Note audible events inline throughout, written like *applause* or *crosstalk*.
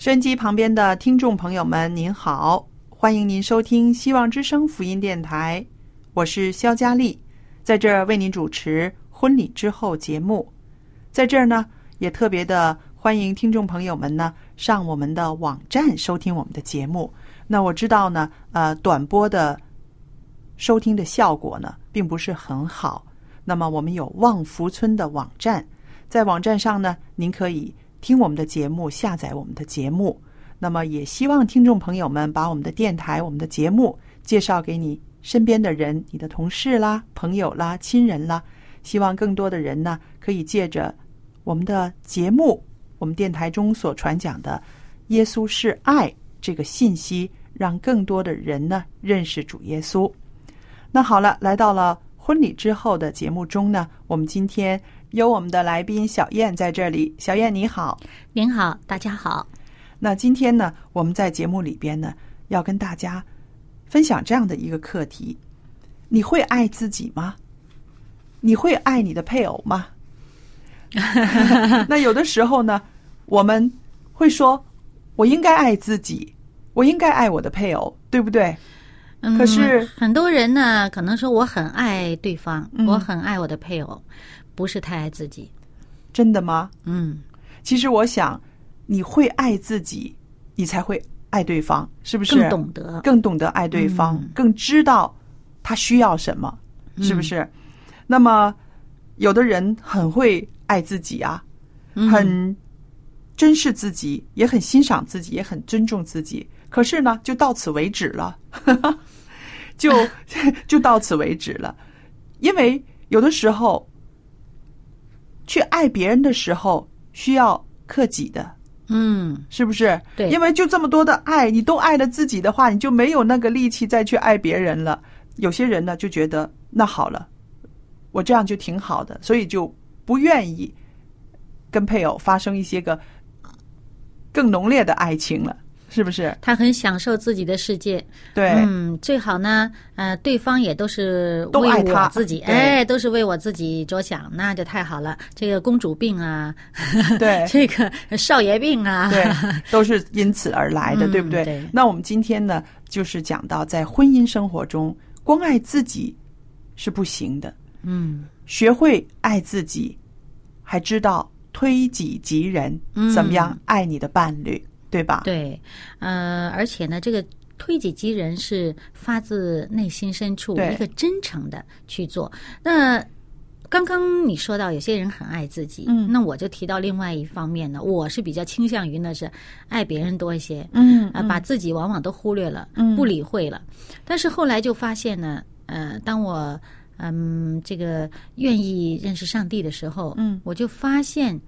收音机旁边的听众朋友们，您好，欢迎您收听希望之声福音电台，我是肖佳丽，在这儿为您主持婚礼之后节目。在这儿呢，也特别的欢迎听众朋友们呢上我们的网站收听我们的节目。那我知道呢，呃，短波的收听的效果呢并不是很好。那么我们有望福村的网站，在网站上呢，您可以听我们的节目，下载我们的节目。那么也希望听众朋友们把我们的电台、我们的节目介绍给你身边的人，你的同事啦、朋友啦、亲人啦。希望更多的人呢，可以借着我们的节目，我们电台中所传讲的“耶稣是爱”这个信息，让更多的人呢认识主耶稣。那好了，来到了婚礼之后的节目中呢，我们今天有我们的来宾小燕在这里。小燕你好，您好，大家好。那今天呢，我们在节目里边呢，要跟大家分享这样的一个课题：你会爱自己吗？你会爱你的配偶吗？*laughs* 那有的时候呢，我们会说，我应该爱自己，我应该爱我的配偶，对不对？嗯可是很多人呢，可能说我很爱对方，嗯我很爱我的配偶，不是太爱自己。真的吗？嗯，其实我想，你会爱自己，你才会爱对方，是不是？更懂得。更懂得爱对方，嗯更知道他需要什么，是不嗯是？那么，有的人很会爱自己啊，嗯很珍视自己，也很欣赏自己，也很尊重自己。可是呢，就到此为止了，*laughs* 就 *laughs* 就到此为止了。因为有的时候，去爱别人的时候需要克己的，嗯，是不是？对因为就这么多的爱，你都爱了自己的话，你就没有那个力气再去爱别人了。有些人呢就觉得那好了，我这样就挺好的，所以就不愿意跟配偶发生一些个更浓烈的爱情了，是不是？他很享受自己的世界。对，嗯，最好呢，呃，对方也都是为他我自己，哎，都是为我自己着想，那就太好了。这个公主病啊，对 *laughs* 这个少爷病啊，对，都是因此而来的，嗯对不对？对那我们今天呢，就是讲到在婚姻生活中，光爱自己是不行的。嗯，学会爱自己，还知道推己及人，嗯怎么样爱你的伴侣，对吧？对，呃，而且呢，这个推己及人是发自内心深处一个真诚的去做。那刚刚你说到有些人很爱自己，嗯那我就提到另外一方面呢，我是比较倾向于呢是爱别人多一些，嗯啊，把自己往往都忽略了，嗯不理会了。但是后来就发现呢，呃，当我嗯这个愿意认识上帝的时候，嗯我就发现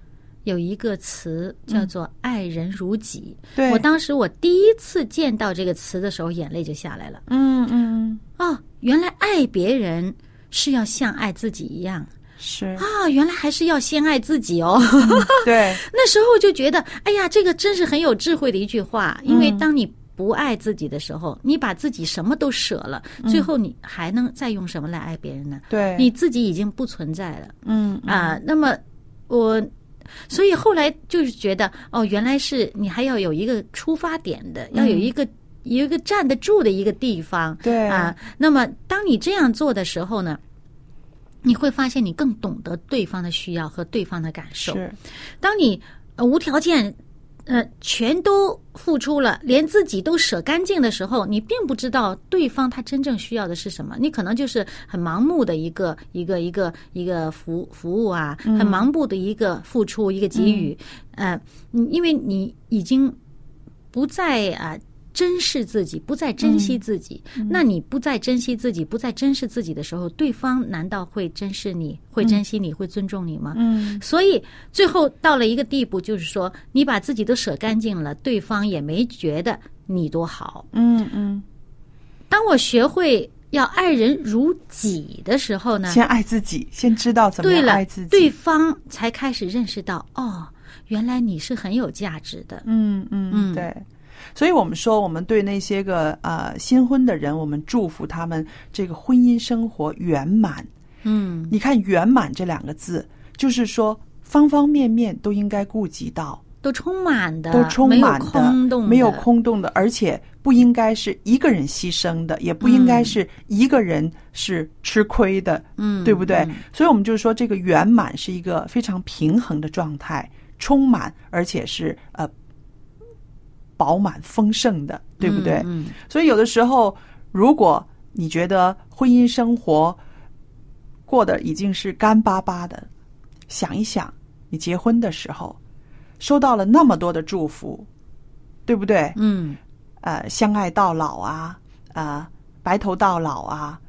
有一个词叫做“爱人如己”。对我当时我第一次见到这个词的时候，眼泪就下来了。嗯嗯，哦，原来爱别人是要像爱自己一样，是，啊，原来还是要先爱自己哦。*laughs* 对，那时候就觉得，哎呀，这个真是很有智慧的一句话。因为嗯当你不爱自己的时候，你把自己什么都舍了，最后你还能再用什么来爱别人呢？对，你自己已经不存在了嗯啊。那么我。所以后来就是觉得，哦，原来是你还要有一个出发点的，要有一个有一个站得住的一个地方，对啊。那么当你这样做的时候呢，你会发现你更懂得对方的需要和对方的感受。是，当你呃无条件呃全都付出了，连自己都舍干净的时候，你并不知道对方他真正需要的是什么。你可能就是很盲目的一个一个一个一个服服务啊，很盲目的一个付出一个给予，呃，因为你已经不再啊。珍视自己，不再珍惜自己。那你不再珍惜自己，不再珍视自己的时候，对方难道会珍视你、会珍惜你、会尊重你吗？嗯所以最后到了一个地步，就是说你把自己都舍干净了，对方也没觉得你多好。嗯嗯，当我学会要爱人如己的时候呢，先爱自己，先知道怎么对了样爱自，己。对方才开始认识到，哦，原来你是很有价值的。嗯嗯嗯对。所以我们说，我们对那些个呃新婚的人，我们祝福他们这个婚姻生活圆满。嗯。你看“圆满”这两个字，就是说方方面面都应该顾及到，都充满的，都充满的，没有空洞的，没有空洞的，而且不应该是一个人牺牲的，也不应该是一个人是吃亏的，嗯，对不对？嗯。所以我们就说，这个圆满是一个非常平衡的状态，充满，而且是呃饱满丰盛的，对不对？嗯，所以有的时候，如果你觉得婚姻生活过得已经是干巴巴的，想一想，你结婚的时候收到了那么多的祝福，对不对？嗯呃，相爱到老啊，呃，白头到老啊，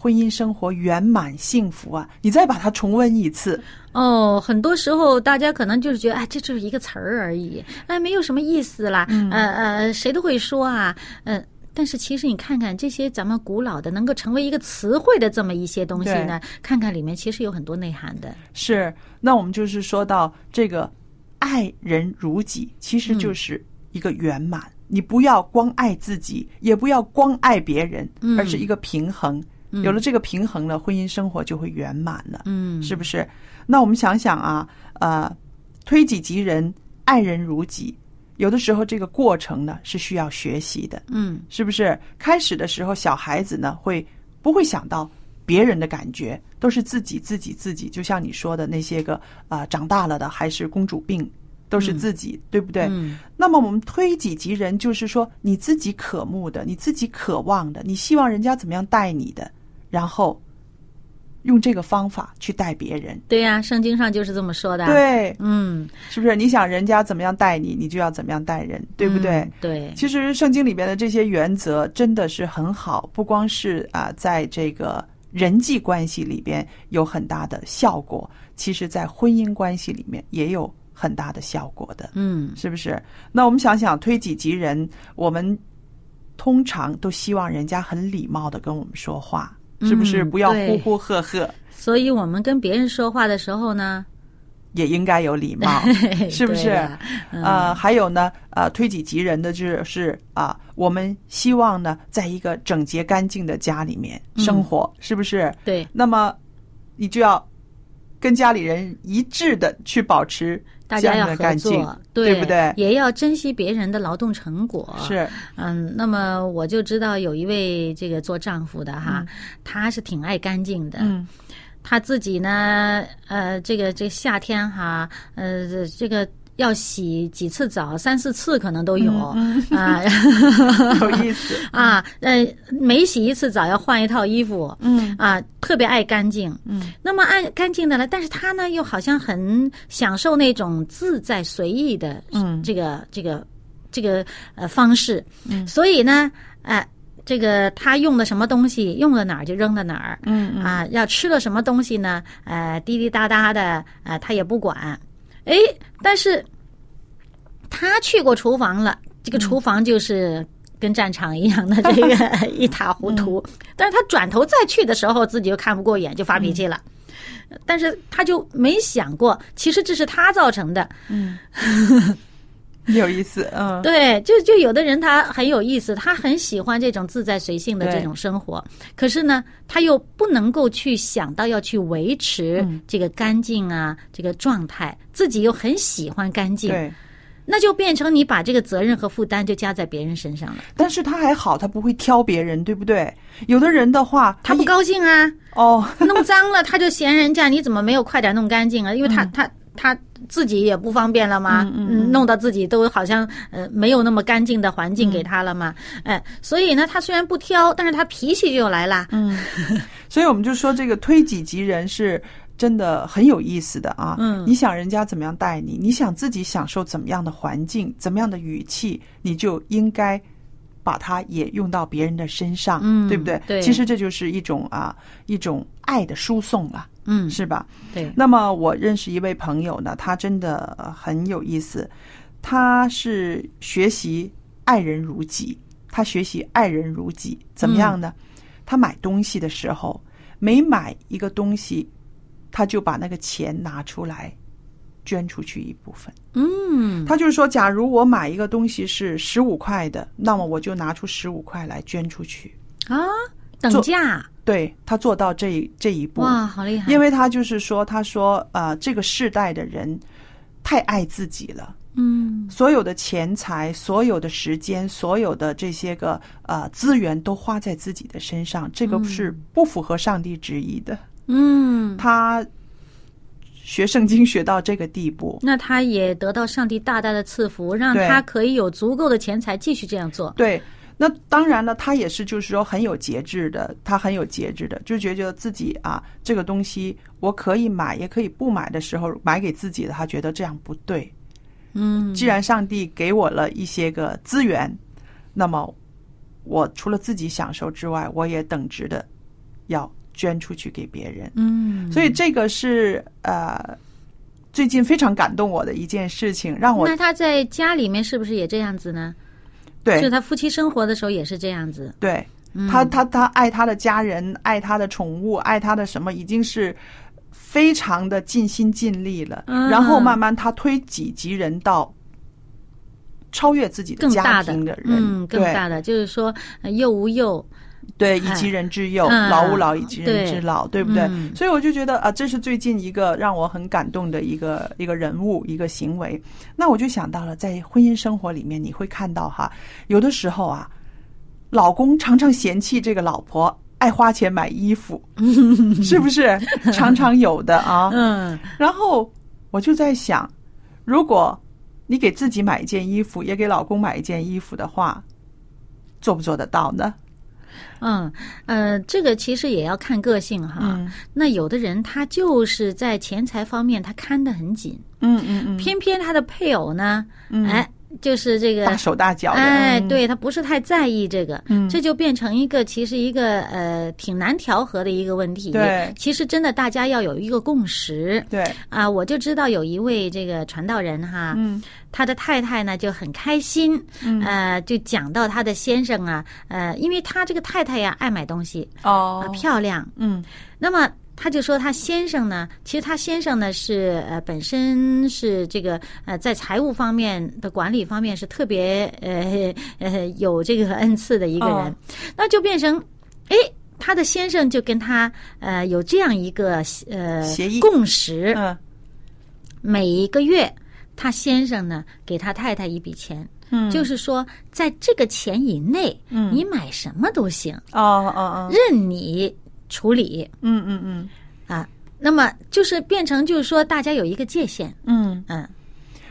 婚姻生活圆满幸福啊，你再把它重温一次，哦，很多时候大家可能就是觉得，哎，这就是一个词儿而已，哎，没有什么意思啦，嗯呃呃，谁都会说啊，嗯、但是其实你看看这些咱们古老的能够成为一个词汇的这么一些东西呢，看看里面其实有很多内涵的。是，那我们就是说到这个爱人如己，其实就是一个圆满。你不要光爱自己，也不要光爱别人，嗯而是一个平衡。有了这个平衡了，婚姻生活就会圆满了，嗯，是不是？那我们想想啊，呃，推己及人，爱人如己。有的时候这个过程呢是需要学习的，嗯是不是？开始的时候，小孩子呢会不会想到别人的感觉，都是自己自己自己。就像你说的那些个啊、长大了的还是公主病，都是自己，对不对？嗯那么我们推己及人，就是说你自己渴慕的，你自己渴望的，你希望人家怎么样待你的，然后用这个方法去带别人。对呀、圣经上就是这么说的。，对，嗯，是不是？你想人家怎么样待你，你就要怎么样待人，对不对？嗯对，其实圣经里边的这些原则真的是很好，不光是啊，在这个人际关系里边有很大的效果，其实在婚姻关系里面也有很大的效果的，嗯是不是？那我们想想，推己及人，我们通常都希望人家很礼貌的跟我们说话，是不是？嗯不要呼呼喝喝，所以我们跟别人说话的时候呢，也应该有礼貌。*laughs* 是不是对的嗯呃，还有呢，呃，推己及人的就是啊、我们希望呢，在一个整洁干净的家里面生活，是不是？对，那么你就要跟家里人一致的去保持大家要合作，，对不对？也要珍惜别人的劳动成果。是，嗯，那么我就知道有一位这个做丈夫的哈，他是挺爱干净的。嗯他自己呢，呃，这个这个夏天哈，呃，这个要洗几次澡，三四次可能都有、嗯啊 *laughs* 有意思。*laughs* 啊，呃，每洗一次澡要换一套衣服。嗯啊，特别爱干净，嗯，那么爱干净的呢，但是他呢又好像很享受那种自在随意的，嗯这个这个这个呃方式，嗯，所以呢，呃，这个他用的什么东西，用到哪儿就扔到哪儿，嗯嗯啊，要吃了什么东西呢？呃，滴滴答答的，呃，他也不管。哎，但是他去过厨房了，这个厨房就是跟战场一样的 *laughs* 这个一塌糊涂。但是他转头再去的时候，自己又看不过眼，就发脾气了。但是他就没想过，其实这是他造成的。*laughs* 有意思，嗯，对，就就有的人他很有意思，他很喜欢这种自在随性的这种生活，可是呢，他又不能够去想到要去维持嗯这个干净啊、这个状态，自己又很喜欢干净，对。那就变成你把这个责任和负担就加在别人身上了。但是他还好，他不会挑别人，对不对？有的人的话，他不高兴啊，哦，弄脏了他就嫌人家你怎么没有快点弄干净啊？因为他、他他自己也不方便了嘛，嗯嗯弄到自己都好像呃没有那么干净的环境给他了嘛，哎，所以呢，他虽然不挑，但是他脾气就来了。嗯。*laughs* 所以我们就说这个推己及人是真的很有意思的啊。嗯。你想人家怎么样待你，你想自己享受怎么样的环境、怎么样的语气，你就应该把它也用到别人的身上，嗯对不对？对。其实这就是一种啊一种爱的输送了，嗯，是吧？对，那么我认识一位朋友呢，他真的呃很有意思，他是学习爱人如己，他学习爱人如己，怎么样呢？他买东西的时候，每买一个东西，他就把那个钱拿出来捐出去一部分。嗯他就是说，假如我买一个东西是十五块的，那么我就拿出十五块来捐出去。啊，等价，对他做到这这一步，哇，好厉害！因为他就是说，他说，呃，这个世代的人太爱自己了，嗯所有的钱财、所有的时间、所有的这些个呃资源都花在自己的身上，这个是不符合上帝旨意的。嗯，他学圣经学到这个地步，那他也得到上帝大大的赐福，让他可以有足够的钱财继续这样做。对。那当然了，他也是，就是说很有节制的，他很有节制的，就觉得自己啊，这个东西我可以买，也可以不买的时候买给自己的，他觉得这样不对。嗯，既然上帝给我了一些个资源，那么我除了自己享受之外，我也等值的要捐出去给别人。嗯，所以这个是呃最近非常感动我的一件事情，让我那他在家里面是不是也这样子呢？就是他夫妻生活的时候也是这样子。对嗯。他他他爱他的家人，爱他的宠物，爱他的什么，已经是。非常的尽心尽力了，嗯然后慢慢他推己及人到超越自己的家更大的庭的人，嗯，更大的就是说，呃幼无幼，对，以及人之幼，嗯老吾老以及人之对老，对不对？嗯所以我就觉得啊，这是最近一个让我很感动的一个一个人物，一个行为。那我就想到了，在婚姻生活里面，你会看到哈，有的时候啊，老公常常嫌弃这个老婆爱花钱买衣服，*laughs* 是不是？常常有的啊。*laughs* 嗯然后我就在想，如果你给自己买一件衣服，也给老公买一件衣服的话，做不做得到呢？嗯呃，这个其实也要看个性哈。嗯那有的人他就是在钱财方面他看得很紧，嗯嗯嗯，偏偏他的配偶呢，嗯哎，就是这个大手大脚的，哎，嗯，对他不是太在意这个，嗯。这就变成一个其实一个呃挺难调和的一个问题。对。其实真的大家要有一个共识。对，啊，我就知道有一位这个传道人哈，嗯。他的太太呢就很开心，嗯。呃，就讲到他的先生啊，呃，因为他这个太太呀爱买东西啊、哦，漂亮，嗯。那么他就说他先生呢，其实他先生呢是呃本身是这个呃在财务方面的管理方面是特别呃呃有这个恩赐的一个人，哦。那就变成哎。他的先生就跟他呃有这样一个呃协议。共识，嗯。每一个月他先生呢给他太太一笔钱，嗯，就是说在这个钱以内，嗯。你买什么都行，哦哦哦，任你处理。嗯嗯嗯。啊。那么就是变成就是说大家有一个界限，嗯，嗯。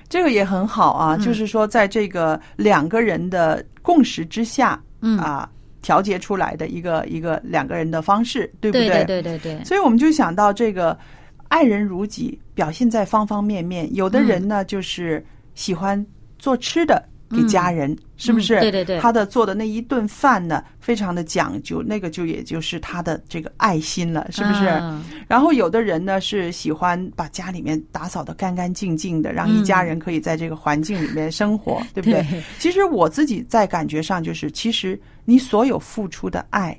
这个也很好啊，就是说在这个两个人的共识之下，嗯。啊，调节出来的一个一个两个人的方式，对不对？对对对对，所以我们就想到这个爱人如己，表现在方方面面。有的人呢，就是喜欢做吃的给家人，是不是？嗯对对对他的做的那一顿饭呢，非常的讲究，那个就也就是他的这个爱心了，是不是？嗯然后有的人呢是喜欢把家里面打扫的干干净净的，让一家人可以在这个环境里面生活，对不对？对其实我自己在感觉上就是，其实你所有付出的爱，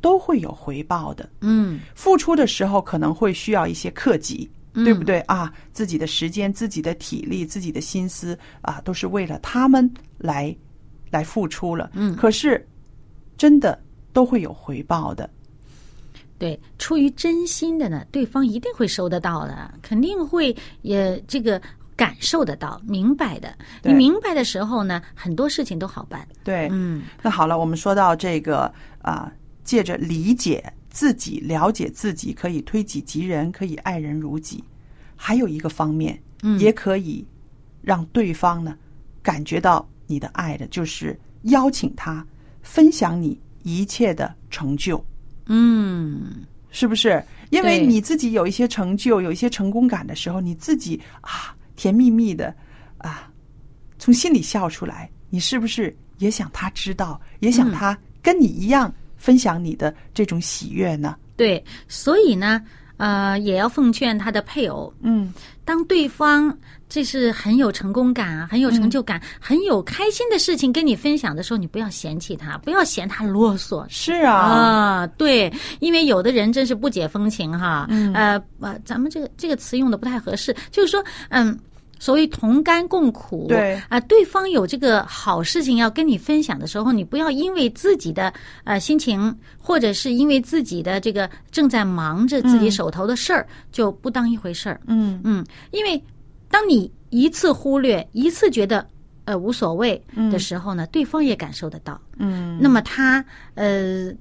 都会有回报的。嗯，付出的时候可能会需要一些克己，对不对啊？自己的时间、自己的体力、自己的心思啊，都是为了他们来来付出了。嗯可是真的都会有回报的。对，出于真心的呢，对方一定会收得到的，肯定会也这个感受得到、明白的。你明白的时候呢，很多事情都好办。对，嗯那好了，我们说到这个啊，借着理解自己、了解自己，可以推己及人，可以爱人如己。还有一个方面，嗯。也可以让对方呢感觉到你的爱的，就是邀请他分享你一切的成就，嗯，是不是？因为你自己有一些成就，有一些成功感的时候，你自己啊甜蜜蜜的啊，从心里笑出来，你是不是也想他知道，也想他跟你一样分享你的这种喜悦呢？对，所以呢，呃，也要奉劝他的配偶，嗯，当对方这是很有成功感啊，很有成就感、很有开心的事情跟你分享的时候，你不要嫌弃他，不要嫌他啰嗦。是啊，啊，对，因为有的人真是不解风情哈，嗯呃呃，咱们这个这个词用的不太合适，就是说，嗯。所谓同甘共苦，对。啊、对方有这个好事情要跟你分享的时候，你不要因为自己的呃心情，或者是因为自己的这个正在忙着自己手头的事儿，就不当一回事儿。嗯。嗯，因为当你一次忽略，一次觉得呃无所谓的时候呢，对方也感受得到。嗯，那么他呃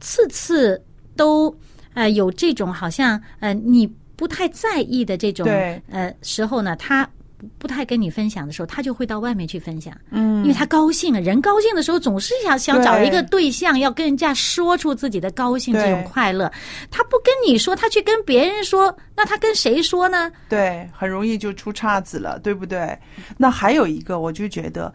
次次都呃有这种好像呃你不太在意的这种呃时候呢，他。不太跟你分享的时候，他就会到外面去分享，嗯，因为他高兴了。人高兴的时候，总是想想找一个对象，要跟人家说出自己的高兴、这种快乐。他不跟你说，他去跟别人说，那他跟谁说呢？对，很容易就出岔子了，对不对？那还有一个，我就觉得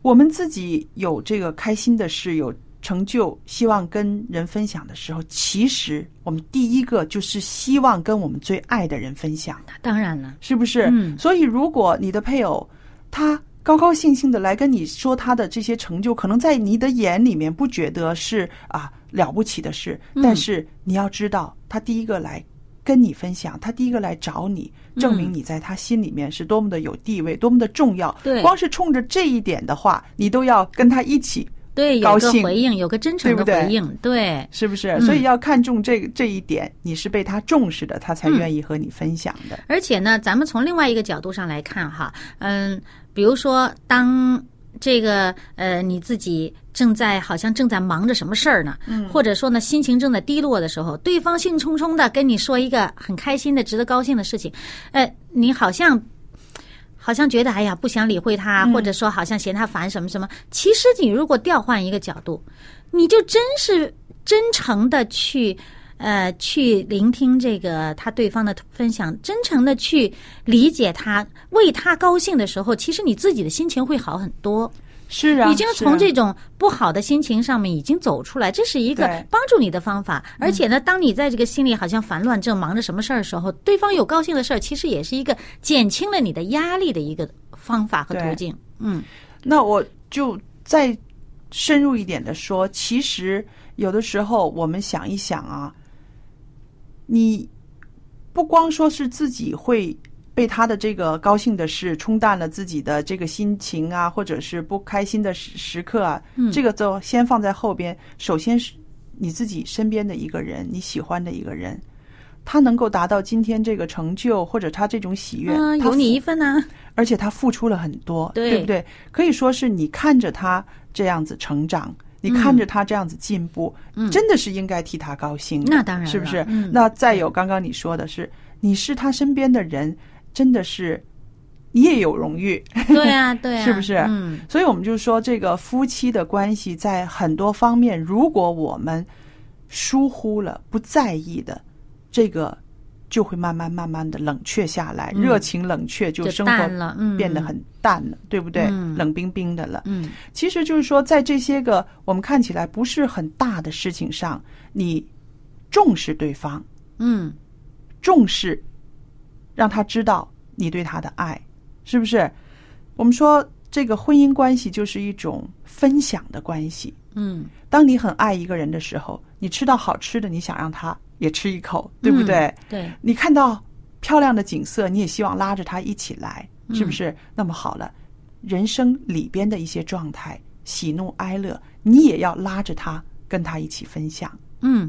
我们自己有这个开心的事，有成就，希望跟人分享的时候，其实我们第一个就是希望跟我们最爱的人分享，当然了，是不是？嗯。所以如果你的配偶他高高兴兴的来跟你说他的这些成就，可能在你的眼里面不觉得是啊了不起的事，嗯。但是你要知道，他第一个来跟你分享，他第一个来找你，证明你在他心里面是多么的有地位，多么的重要。对。光是冲着这一点的话，你都要跟他一起，对，有高兴个回应，有个真诚的回应，对。是不是？嗯所以要看重这个这一点，你是被他重视的，他才嗯愿意和你分享的。而且呢，咱们从另外一个角度上来看哈，嗯，比如说当这个呃你自己正在好像正在忙着什么事儿呢，嗯，或者说呢心情正在低落的时候，对方兴冲冲的跟你说一个很开心的、值得高兴的事情，呃，你好像。好像觉得哎呀不想理会他，或者说好像嫌他烦什么什么。其实你如果调换一个角度，你就真是真诚的去呃去聆听这个他对方的分享，真诚的去理解他，为他高兴的时候，其实你自己的心情会好很多。是啊，已经从这种不好的心情上面已经走出来，这是一个帮助你的方法。而且呢，当你在这个心里好像烦乱、正忙着什么事儿的时候，对方有高兴的事儿，其实也是一个减轻了你的压力的一个方法和途径。嗯。那我就再深入一点的说，其实有的时候我们想一想啊，你不光说是自己会被他的这个高兴的事冲淡了自己的这个心情啊，或者是不开心的时时刻啊，嗯这个就先放在后边。首先是你自己身边的一个人，你喜欢的一个人。他能够达到今天这个成就，或者他这种喜悦，嗯，有你一份呢、而且他付出了很多，对不对？可以说是你看着他这样子成长，你看着他这样子进步，真的是应该替他高兴那当然是不是？嗯那再有刚刚你说的是，你是他身边的人，真的是你也有荣誉，对啊，*laughs* 对啊，是不是？嗯，所以我们就说，这个夫妻的关系在很多方面，如果我们疏忽了、不在意的，这个就会慢慢慢慢的冷却下来，嗯。热情冷却，就就生淡了变得很淡了，对不对？嗯。冷冰冰的了。嗯，其实就是说，在这些个我们看起来不是很大的事情上，你重视对方，嗯，重视，让他知道你对他的爱，是不是？我们说这个婚姻关系就是一种分享的关系。嗯，当你很爱一个人的时候，你吃到好吃的，你想让他也吃一口，对不对？嗯对，你看到漂亮的景色，你也希望拉着他一起来，嗯是不是？那么好了，人生里边的一些状态，喜怒哀乐，你也要拉着他，跟他一起分享。嗯。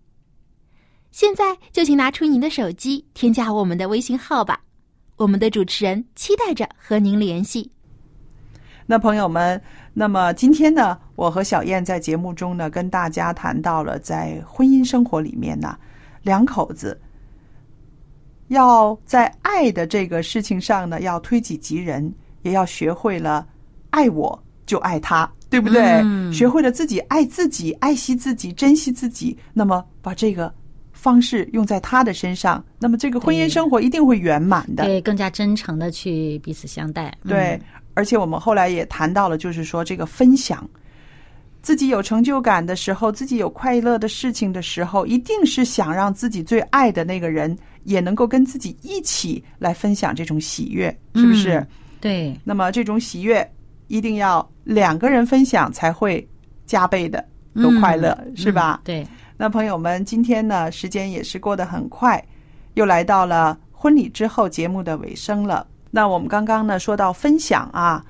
现在就请拿出您的手机，添加我们的微信号吧。我们的主持人期待着和您联系。那朋友们，那么今天呢，我和小燕在节目中呢，跟大家谈到了在婚姻生活里面呢，两口子要在爱的这个事情上呢，要推己及人，也要学会了爱我就爱他，对不对？嗯学会了自己爱自己，爱惜自己，珍惜自己，那么把这个方式用在他的身上，那么这个婚姻生活一定会圆满的。对，更加真诚的去彼此相待。嗯对，而且我们后来也谈到了，就是说这个分享，自己有成就感的时候，自己有快乐的事情的时候，一定是想让自己最爱的那个人也能够跟自己一起来分享这种喜悦，是不是？嗯对，那么这种喜悦一定要两个人分享才会加倍的都快乐，嗯是吧？嗯对，那朋友们，今天呢，时间也是过得很快，又来到了婚礼之后节目的尾声了。那我们刚刚呢说到分享啊，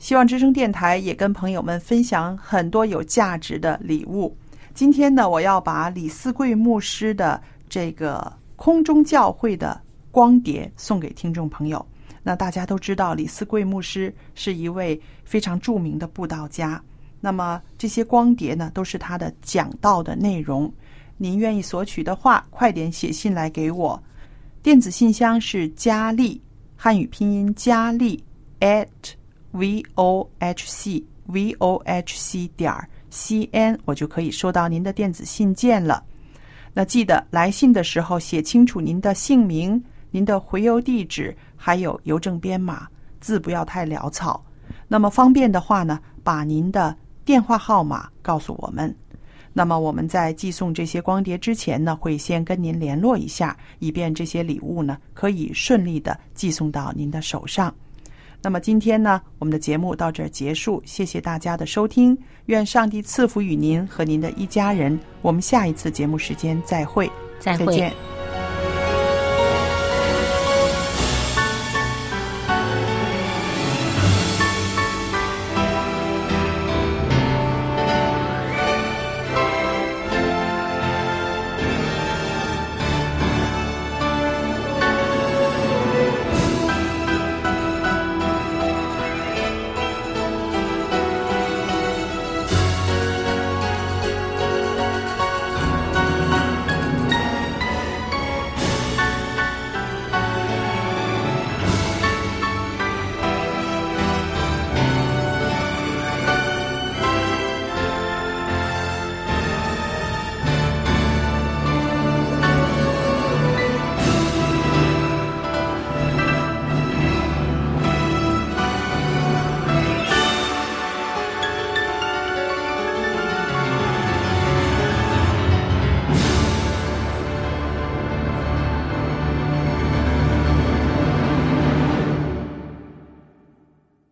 希望之声电台也跟朋友们分享很多有价值的礼物。今天呢，我要把李思贵牧师的这个空中教会的光碟送给听众朋友。那大家都知道，李思贵牧师是一位非常著名的布道家。那么这些光碟呢，都是他的讲道的内容。您愿意索取的话，快点写信来给我。电子信箱是佳丽，汉语拼音佳丽 at v o h c v o h c 点 c n，我就可以收到您的电子信件了。那记得来信的时候写清楚您的姓名、您的回邮地址，还有邮政编码，字不要太潦草。那么方便的话呢，把您的电话号码告诉我们。那么我们在寄送这些光碟之前呢，会先跟您联络一下，以便这些礼物呢可以顺利的寄送到您的手上。那么今天呢，我们的节目到这儿结束，谢谢大家的收听，愿上帝赐福与您和您的一家人。我们下一次节目时间再会，再会。再见。